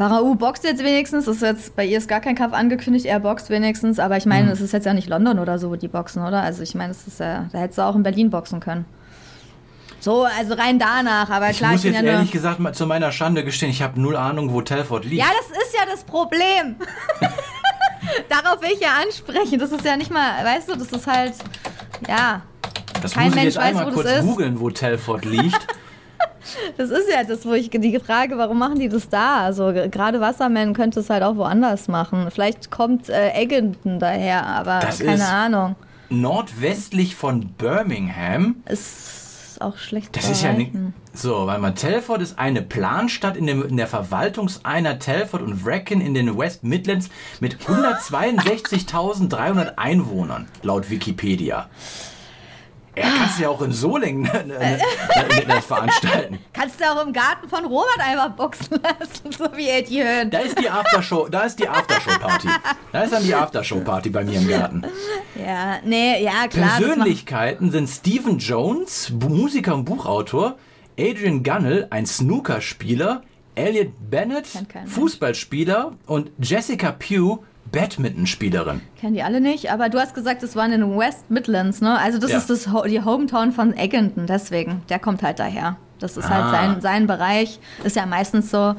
S3: Barau boxt jetzt wenigstens, ist jetzt, bei ihr ist gar kein Kampf angekündigt, er boxt wenigstens, aber ich meine, es ist jetzt ja nicht London oder so, wo die boxen, oder? Also ich meine, es ist ja, da hättest du auch in Berlin boxen können. So, also rein danach, aber
S2: Ich
S3: klar,
S2: muss
S3: ich bin
S2: jetzt
S3: ja
S2: ehrlich gesagt mal zu meiner Schande gestehen, ich habe null Ahnung, wo Telford liegt.
S3: Ja, das ist ja das Problem. Darauf will ich ja ansprechen. Das ist ja nicht mal, weißt du, das ist halt, ja,
S2: Das
S3: kein
S2: muss ich
S3: Mensch
S2: jetzt
S3: weiß,
S2: einmal
S3: wo
S2: kurz
S3: das ist.
S2: googeln, wo Telford liegt.
S3: Das ist ja das, wo ich die Frage, warum machen die das da? Also gerade Wasserman könnte es halt auch woanders machen. Vielleicht kommt äh, Eggenton daher, aber
S2: Das
S3: keine Ahnung.
S2: Nordwestlich von Birmingham.
S3: Ist auch schlecht
S2: Das ist ja nicht. So, weil mal Telford ist eine Planstadt in, dem, in der Verwaltungseinheit Telford und Wrekin in den West Midlands mit 162.300 Einwohnern, laut Wikipedia. Er kannst du ja auch in Solingen ne, ne, ne, veranstalten.
S3: Kannst du auch im Garten von Robert einfach boxen lassen, so wie Eddie Hearn.
S2: Da ist die Aftershow, da ist die Aftershow-Party. Da ist dann die Aftershow-Party bei mir im Garten.
S3: Ja, nee, ja, klar.
S2: Persönlichkeiten sind Stephen Jones, Musiker und Buchautor, Adrian Gunnell, ein Snookerspieler, Elliot Bennett. Fußballspieler und Jessica Pugh, Badmintonspielerin.
S3: Kennen die alle nicht, aber du hast gesagt, das waren in den West Midlands, ne? Also das
S2: Ja.
S3: ist das, die Hometown von Eggenton, deswegen. Der kommt halt daher. Das ist
S2: Ah.
S3: halt sein, sein Bereich, ist ja meistens so.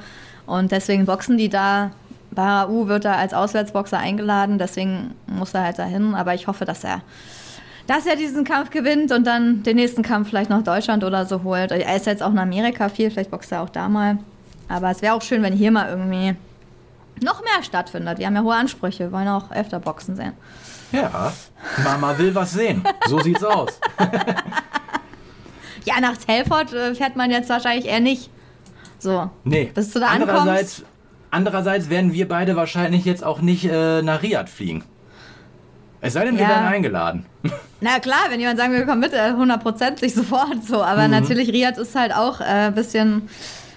S3: Und deswegen boxen die da. Barau wird da als Auswärtsboxer eingeladen, deswegen muss er halt dahin. Aber ich hoffe, dass er, dass er diesen Kampf gewinnt und dann den nächsten Kampf vielleicht nach Deutschland oder so holt. Er ist jetzt auch in Amerika viel, vielleicht boxt er auch da mal. Aber es wäre auch schön, wenn hier mal irgendwie noch mehr stattfindet. Wir haben ja hohe Ansprüche, wir wollen auch öfter Boxen sehen.
S2: Ja, Mama will was sehen. So sieht's aus.
S3: Ja, nach Telford äh, fährt man jetzt wahrscheinlich eher nicht. So.
S2: Nee.
S3: Bis du da
S2: andererseits, andererseits werden wir beide wahrscheinlich jetzt auch nicht äh, nach Riyadh fliegen. Es sei denn, wir
S3: Ja.
S2: werden eingeladen.
S3: Na klar, wenn jemand sagen will, komm mit, hundertprozentig sofort so. Aber
S2: Mhm.
S3: natürlich, Riyadh ist halt auch ein äh, bisschen.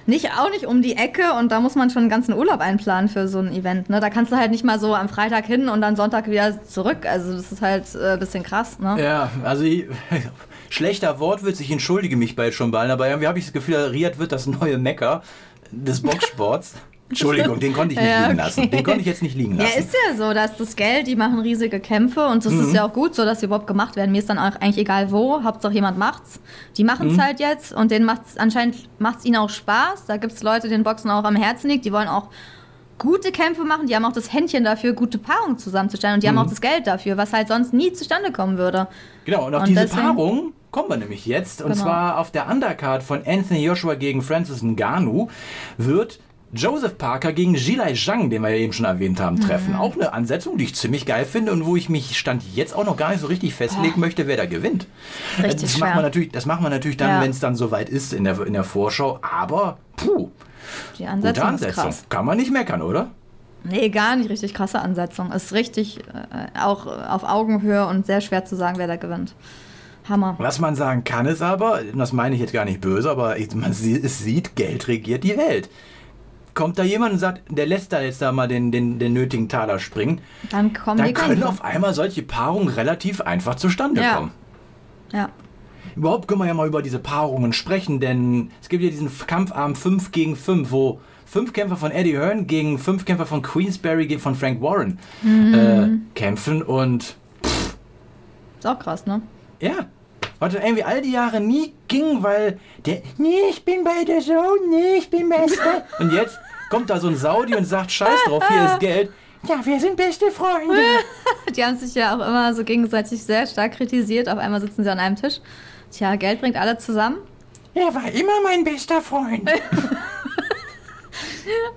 S3: Nicht, auch nicht um die Ecke und da muss man schon einen ganzen Urlaub einplanen für so ein Event. Ne? Da kannst du halt nicht mal so am Freitag hin und dann Sonntag wieder zurück. Also das ist halt äh, ein bisschen krass. Ne?
S2: Ja, also ich, schlechter Wortwitz, ich entschuldige mich bald schon bald, aber irgendwie habe ich das Gefühl, Riyadh wird das neue Mecker des Boxsports. Entschuldigung, den konnte ich nicht
S3: Ja,
S2: liegen
S3: okay.
S2: lassen. Den konnte ich jetzt nicht liegen
S3: Ja,
S2: lassen.
S3: ist ja so, da ist das Geld, die machen riesige Kämpfe und das
S2: Mhm.
S3: ist ja auch gut so, dass sie überhaupt gemacht werden. Mir ist dann auch eigentlich egal wo, Hauptsache jemand macht's. Die machen's
S2: Mhm.
S3: halt jetzt und denen macht's anscheinend macht's ihnen auch Spaß. Da gibt's Leute, denen Boxen auch am Herzen liegt, die wollen auch gute Kämpfe machen, die haben auch das Händchen dafür, gute Paarungen zusammenzustellen und die
S2: Mhm.
S3: haben auch das Geld dafür, was halt sonst nie zustande kommen würde.
S2: Genau, und auf
S3: Und
S2: diese
S3: deswegen-
S2: Paarung kommen wir nämlich jetzt. Und
S3: Genau.
S2: zwar auf der Undercard von Anthony Joshua gegen Francis Ngannou wird Joseph Parker gegen Jilai Zhang, den wir ja eben schon erwähnt haben,
S3: Mhm.
S2: treffen. Auch eine Ansetzung, die ich ziemlich geil finde und wo ich mich Stand jetzt auch noch gar nicht so richtig festlegen möchte, wer da gewinnt.
S3: Richtig
S2: das,
S3: schwer.
S2: macht man natürlich, das macht man natürlich dann,
S3: Ja.
S2: wenn es dann soweit ist in der, in der Vorschau. Aber, puh,
S3: Die
S2: gute
S3: Ansetzung ist
S2: Ansetzung.
S3: krass.
S2: Kann man nicht meckern, oder?
S3: Nee, gar nicht richtig krasse Ansetzung. Ist richtig äh, auch auf Augenhöhe und sehr schwer zu sagen, wer da gewinnt. Hammer.
S2: Was man sagen kann, ist aber, das meine ich jetzt gar nicht böse, aber man es sieht, Geld regiert die Welt. Kommt da jemand und sagt, der lässt da jetzt da mal den, den, den nötigen Taler springen,
S3: Dann kommen
S2: dann
S3: die
S2: können
S3: Kämpfe.
S2: auf einmal solche Paarungen relativ einfach zustande
S3: Ja.
S2: kommen.
S3: Ja.
S2: Überhaupt können wir ja mal über diese Paarungen sprechen, denn es gibt ja diesen Kampfarm 5 gegen 5, wo fünf Kämpfer von Eddie Hearn gegen fünf Kämpfer von Queensberry gegen von Frank Warren
S3: Mhm.
S2: äh, kämpfen und
S3: Ist auch krass, ne?
S2: Ja. Was dann irgendwie all die Jahre nie ging, weil der, nee, ich bin bei der Show, nee, ich bin beste. und jetzt kommt da so ein Saudi und sagt, scheiß drauf, hier ist Geld. Ja, wir sind beste Freunde.
S3: Die haben sich ja auch immer so gegenseitig sehr stark kritisiert. Auf einmal sitzen sie an einem Tisch. Tja, Geld bringt alle zusammen.
S2: Er war immer mein bester Freund.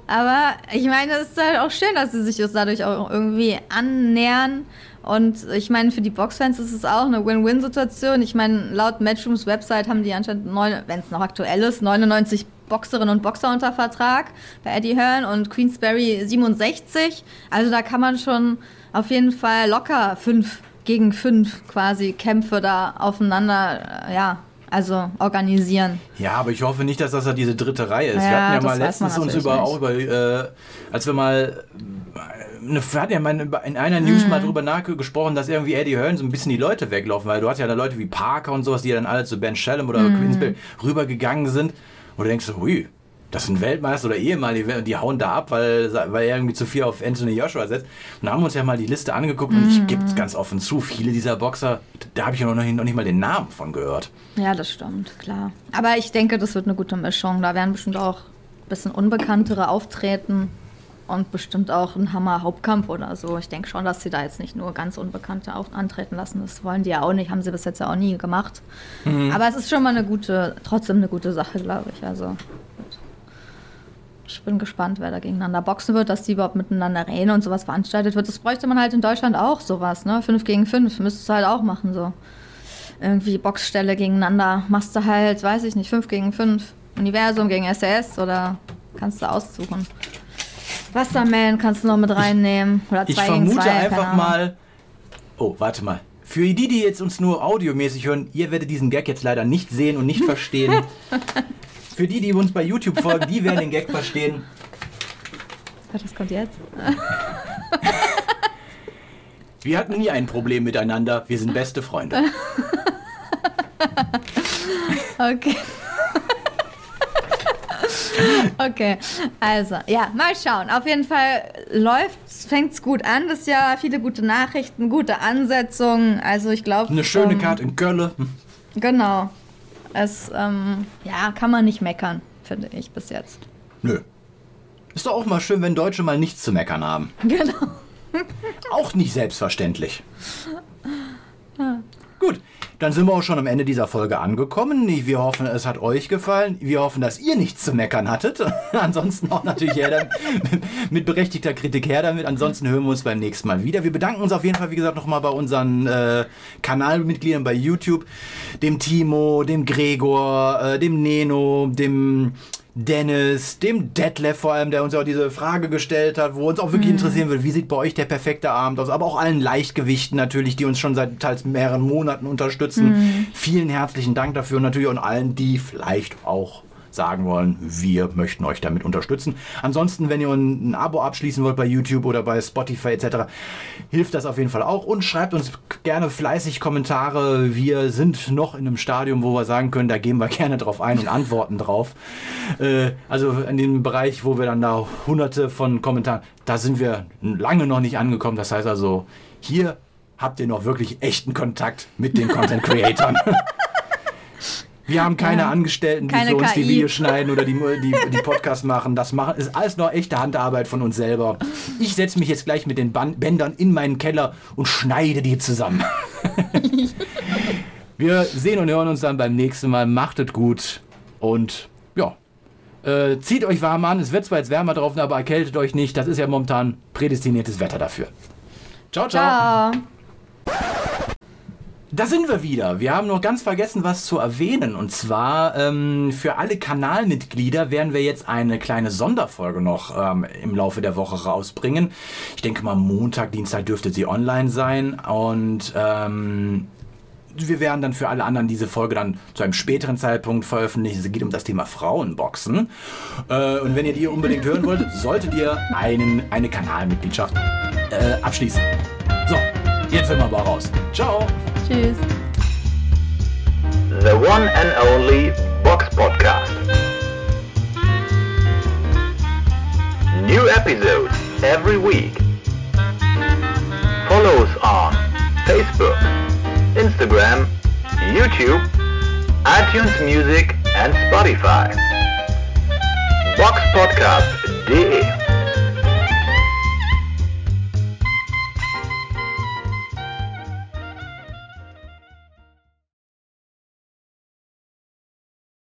S3: Aber ich meine, es ist halt auch schön, dass sie sich jetzt dadurch auch irgendwie annähern. Und ich meine, für die Boxfans ist es auch eine Win-Win-Situation. Ich meine, laut Matchrooms Website haben die anscheinend, wenn es noch aktuell ist, 99 Boxerinnen und Boxer unter Vertrag bei Eddie Hearn und Queensberry 67. Also da kann man schon auf jeden Fall locker fünf gegen fünf quasi Kämpfe da aufeinander, äh, ja, also organisieren.
S2: Ja, aber ich hoffe nicht, dass das ja diese dritte Reihe ist.
S3: Ja,
S2: wir hatten ja mal letztens uns über,
S3: nicht.
S2: auch über, äh, als wir mal, eine, wir hatten ja mal in einer News
S3: Mhm.
S2: mal drüber nachgesprochen, dass irgendwie Eddie Hearn so ein bisschen die Leute weglaufen, weil du hast ja da Leute wie Parker und sowas, die ja dann alle zu Ben Shellum oder
S3: Mhm.
S2: Queensberry rübergegangen sind. Und du denkst so, hui, das sind Weltmeister oder ehemalige, und die hauen da ab, weil, weil er irgendwie zu viel auf Anthony Joshua setzt. Und da haben wir uns ja mal die Liste angeguckt und
S3: Mhm.
S2: ich gebe es ganz offen zu, viele dieser Boxer, da habe ich ja noch nicht, noch nicht mal den Namen von gehört.
S3: Ja, das stimmt, klar. Aber ich denke, das wird eine gute Mischung. Da werden bestimmt auch ein bisschen unbekanntere auftreten. Und bestimmt auch ein Hammer-Hauptkampf oder so. Ich denke schon, dass sie da jetzt nicht nur ganz Unbekannte auch antreten lassen. Das wollen die ja auch nicht, haben sie bis jetzt ja auch nie gemacht. Aber es ist schon mal eine gute, trotzdem eine gute Sache, glaube ich. Also ich bin gespannt, wer da gegeneinander boxen wird, dass die überhaupt miteinander reden und sowas veranstaltet wird. Das bräuchte man halt in Deutschland auch sowas, ne? 5 gegen 5 müsstest du halt auch machen, so. Irgendwie Boxstelle gegeneinander. Machst du halt, weiß ich nicht, 5 gegen 5. Universum gegen SAS oder kannst du aussuchen. Wasserman kannst du noch mit reinnehmen. Oder 2
S2: Ich vermute
S3: 2. keine
S2: einfach mal. Oh, warte mal. Für die, die jetzt uns nur audiomäßig hören, ihr werdet diesen Gag jetzt leider nicht sehen und nicht verstehen. Für die, die uns bei YouTube folgen, die werden den Gag verstehen.
S3: Gott, was kommt jetzt?
S2: Wir hatten nie ein Problem miteinander. Wir sind beste Freunde.
S3: Okay. okay, also, ja, mal schauen. Auf jeden Fall läuft's, fängt's gut an das Jahr. Viele gute Nachrichten, gute Ansetzungen. Also, ich glaube.
S2: Eine schöne
S3: ähm,
S2: Karte in Gölle.
S3: Genau. Es, ähm, ja, kann man nicht meckern, finde ich, bis jetzt.
S2: Nö. Ist doch auch mal schön, wenn Deutsche mal nichts zu meckern haben.
S3: Genau.
S2: Auch nicht selbstverständlich. Gut, dann sind wir auch schon am Ende dieser Folge angekommen. Wir hoffen, es hat euch gefallen. Wir hoffen, dass ihr nichts zu meckern hattet. Ansonsten auch natürlich her mit berechtigter Kritik her damit. Ansonsten hören wir uns beim nächsten Mal wieder. Wir bedanken uns auf jeden Fall, wie gesagt, nochmal bei unseren äh, Kanalmitgliedern bei YouTube. Dem Timo, dem Gregor, äh, dem Neno, dem Dennis, dem Detlef vor allem, der uns auch diese Frage gestellt hat, wo uns auch wirklich interessieren würde, wie sieht bei euch der perfekte Abend aus, aber auch allen Leichtgewichten natürlich, die uns schon seit teils mehreren Monaten unterstützen. Vielen herzlichen Dank dafür und natürlich auch allen, die vielleicht auch sagen wollen, wir möchten euch damit unterstützen. Ansonsten, wenn ihr ein Abo abschließen wollt bei YouTube oder bei Spotify etc., hilft das auf jeden Fall auch und schreibt uns gerne fleißig Kommentare. Wir sind noch in einem Stadium, wo wir sagen können, da gehen wir gerne drauf ein und antworten drauf. Äh, also in dem Bereich, wo wir dann da hunderte von Kommentaren, da sind wir lange noch nicht angekommen. Das heißt also, hier habt ihr noch wirklich echten Kontakt mit den Content Creatoren. Wir haben keine
S3: Ja.
S2: Angestellten, die
S3: Keine
S2: für uns die
S3: KI.
S2: Videos schneiden oder die, die, die Podcasts machen. Das machen ist alles noch echte Handarbeit von uns selber. Ich setze mich jetzt gleich mit den Bändern in meinen Keller und schneide die zusammen. Wir sehen und hören uns dann beim nächsten Mal. Macht es gut und ja. Äh, zieht euch warm an. Es wird zwar jetzt wärmer drauf, aber erkältet euch nicht. Das ist ja momentan prädestiniertes Wetter dafür. Ciao, ciao.
S3: Ciao.
S2: Da sind wir wieder. Wir haben noch ganz vergessen, was zu erwähnen. Und zwar ähm, für alle Kanalmitglieder werden wir jetzt eine kleine Sonderfolge noch ähm, im Laufe der Woche rausbringen. Ich denke mal, Montag, Dienstag dürfte sie online sein. Und ähm, wir werden dann für alle anderen diese Folge dann zu einem späteren Zeitpunkt veröffentlichen. Es geht um das Thema Frauenboxen. Äh, und wenn ihr die unbedingt hören wollt, solltet ihr einen, eine Kanalmitgliedschaft äh, abschließen. So, jetzt sind wir aber raus. Ciao!
S3: Tschüss.
S1: The one and only Box Podcast. New episodes every week. Follow us on Facebook, Instagram, YouTube, iTunes Music and Spotify. Box Podcast Boxpodcast.de